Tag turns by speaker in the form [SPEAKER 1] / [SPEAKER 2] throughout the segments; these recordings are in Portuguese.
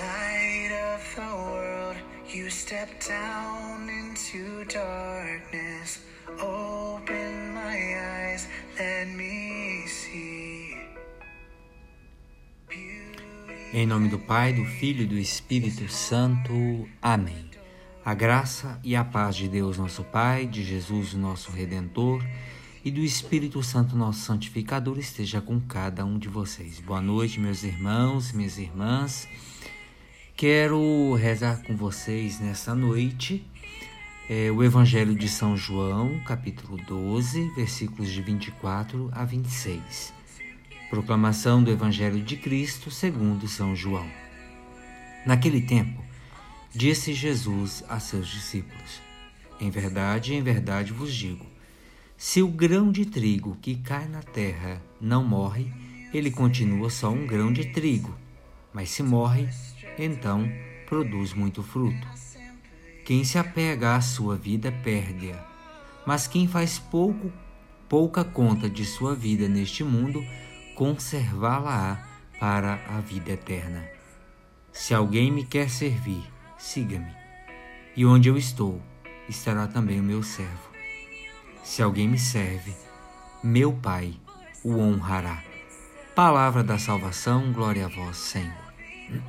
[SPEAKER 1] Light of the world, you step down into darkness. Open my eyes, let me see.
[SPEAKER 2] Em nome do Pai, do Filho e do Espírito Santo. Amém. A graça e a paz de Deus, nosso Pai, de Jesus, nosso Redentor, e do Espírito Santo, nosso santificador, esteja com cada um de vocês. Boa noite, meus irmãos, minhas irmãs. Quero rezar com vocês nessa noite é, o Evangelho de São João, capítulo 12, versículos de 24 a 26. Proclamação do Evangelho de Cristo segundo São João. Naquele tempo, disse Jesus a seus discípulos: Em verdade, em verdade vos digo: se o grão de trigo que cai na terra não morre, ele continua só um grão de trigo, mas se morre, então produz muito fruto. Quem se apega à sua vida perde-a, mas quem faz pouco, pouca conta de sua vida neste mundo, conservá-la-á para a vida eterna. Se alguém me quer servir, siga-me. E onde eu estou, estará também o meu servo. Se alguém me serve, meu Pai o honrará. Palavra da salvação, glória a vós, Senhor.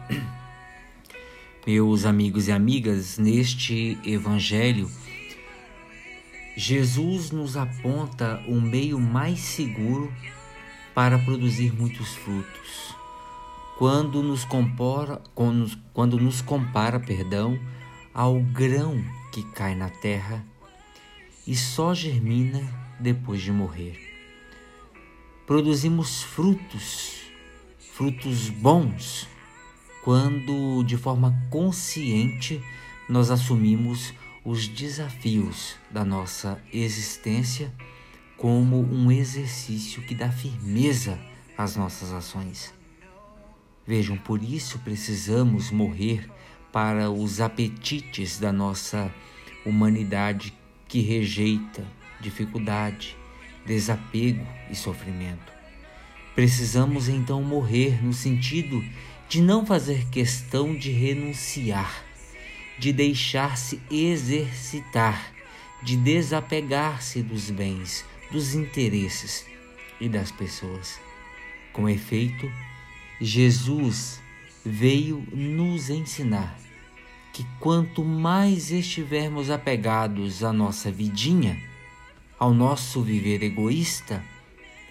[SPEAKER 2] Meus amigos e amigas, neste evangelho, Jesus nos aponta o meio mais seguro para produzir muitos frutos. Quando nos compara, quando, quando nos compara, perdão, ao grão que cai na terra e só germina depois de morrer. Produzimos frutos, frutos bons, quando de forma consciente nós assumimos os desafios da nossa existência como um exercício que dá firmeza às nossas ações. Vejam, por isso precisamos morrer para os apetites da nossa humanidade que rejeita dificuldade, desapego e sofrimento. Precisamos então morrer no sentido de não fazer questão de renunciar, de deixar-se exercitar, de desapegar-se dos bens, dos interesses e das pessoas. Com efeito, Jesus veio nos ensinar que quanto mais estivermos apegados à nossa vidinha, ao nosso viver egoísta,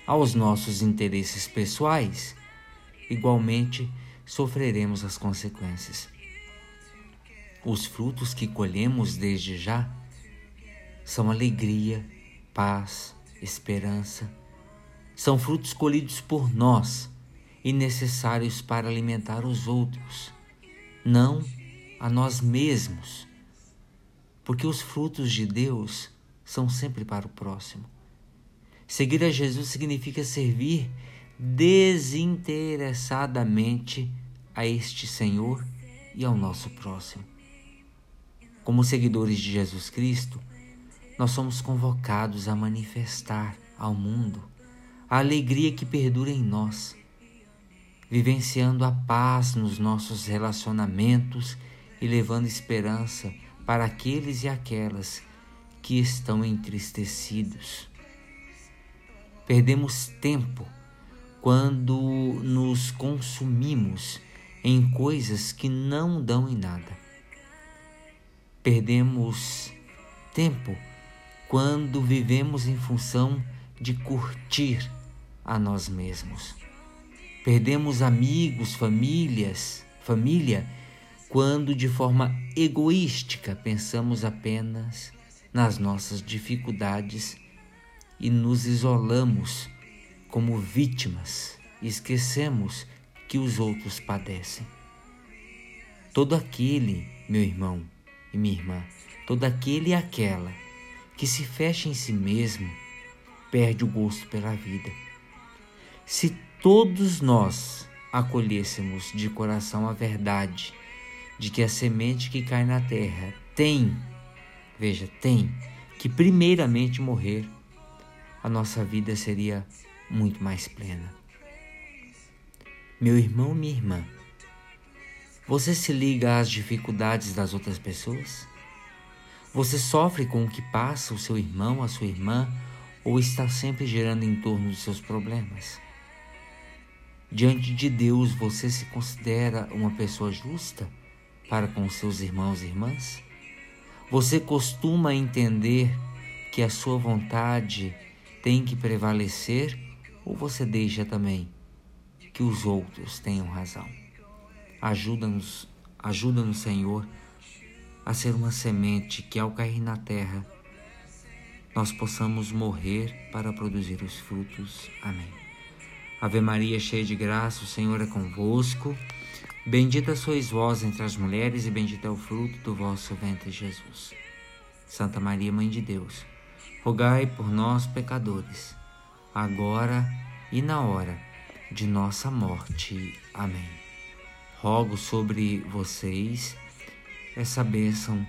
[SPEAKER 2] aos nossos interesses pessoais, igualmente sofreremos as consequências. Os frutos que colhemos desde já são alegria, paz, esperança. São frutos colhidos por nós e necessários para alimentar os outros, não a nós mesmos, porque os frutos de Deus são sempre para o próximo. Seguir a Jesus significa servir desinteressadamente a este Senhor e ao nosso próximo. Como seguidores de Jesus Cristo, nós somos convocados a manifestar ao mundo a alegria que perdura em nós, vivenciando a paz nos nossos relacionamentos e levando esperança para aqueles e aquelas que estão entristecidos. Perdemos tempo quando nos consumimos em coisas que não dão em nada. Perdemos tempo quando vivemos em função de curtir a nós mesmos. Perdemos amigos, famílias, família, quando de forma egoística pensamos apenas nas nossas dificuldades e nos isolamos como vítimas e esquecemos que os outros padecem. Todo aquele, meu irmão e minha irmã, todo aquele e aquela que se fecha em si mesmo, perde o gosto pela vida. Se todos nós acolhêssemos de coração a verdade de que a semente que cai na terra tem, veja, tem que primeiramente morrer, a nossa vida seria muito mais plena. Meu irmão, minha irmã, Você se liga às dificuldades das outras pessoas? Você sofre com o que passa o seu irmão, a sua irmã, ou está sempre girando em torno dos seus problemas? Diante de Deus, você se considera uma pessoa justa para com seus irmãos e irmãs? Você costuma entender que a sua vontade tem que prevalecer ou você deixa também que os outros tenham razão? Ajuda-nos, ajuda-nos, Senhor, a ser uma semente que ao cair na terra nós possamos morrer para produzir os frutos. Amém. Ave Maria, cheia de graça, o Senhor é convosco. Bendita sois vós entre as mulheres, e bendito é o fruto do vosso ventre, Jesus. Santa Maria, Mãe de Deus, rogai por nós, pecadores, agora e na hora de nossa morte. Amém rogo sobre vocês essa bênção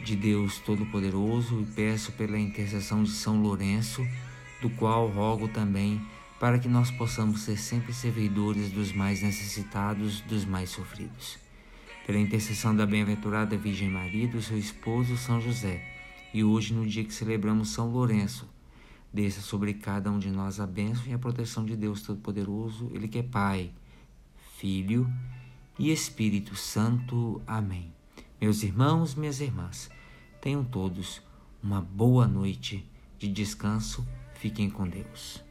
[SPEAKER 2] de Deus Todo-Poderoso e peço pela intercessão de São Lourenço, do qual rogo também para que nós possamos ser sempre servidores dos mais necessitados, dos mais sofridos. Pela intercessão da bem-aventurada Virgem Maria, do seu esposo São José, e hoje, no dia que celebramos São Lourenço, desça sobre cada um de nós a bênção e a proteção de Deus Todo-Poderoso, Ele que é Pai, Filho e Espírito Santo. Amém. Meus irmãos, minhas irmãs, tenham todos uma boa noite de descanso. Fiquem com Deus.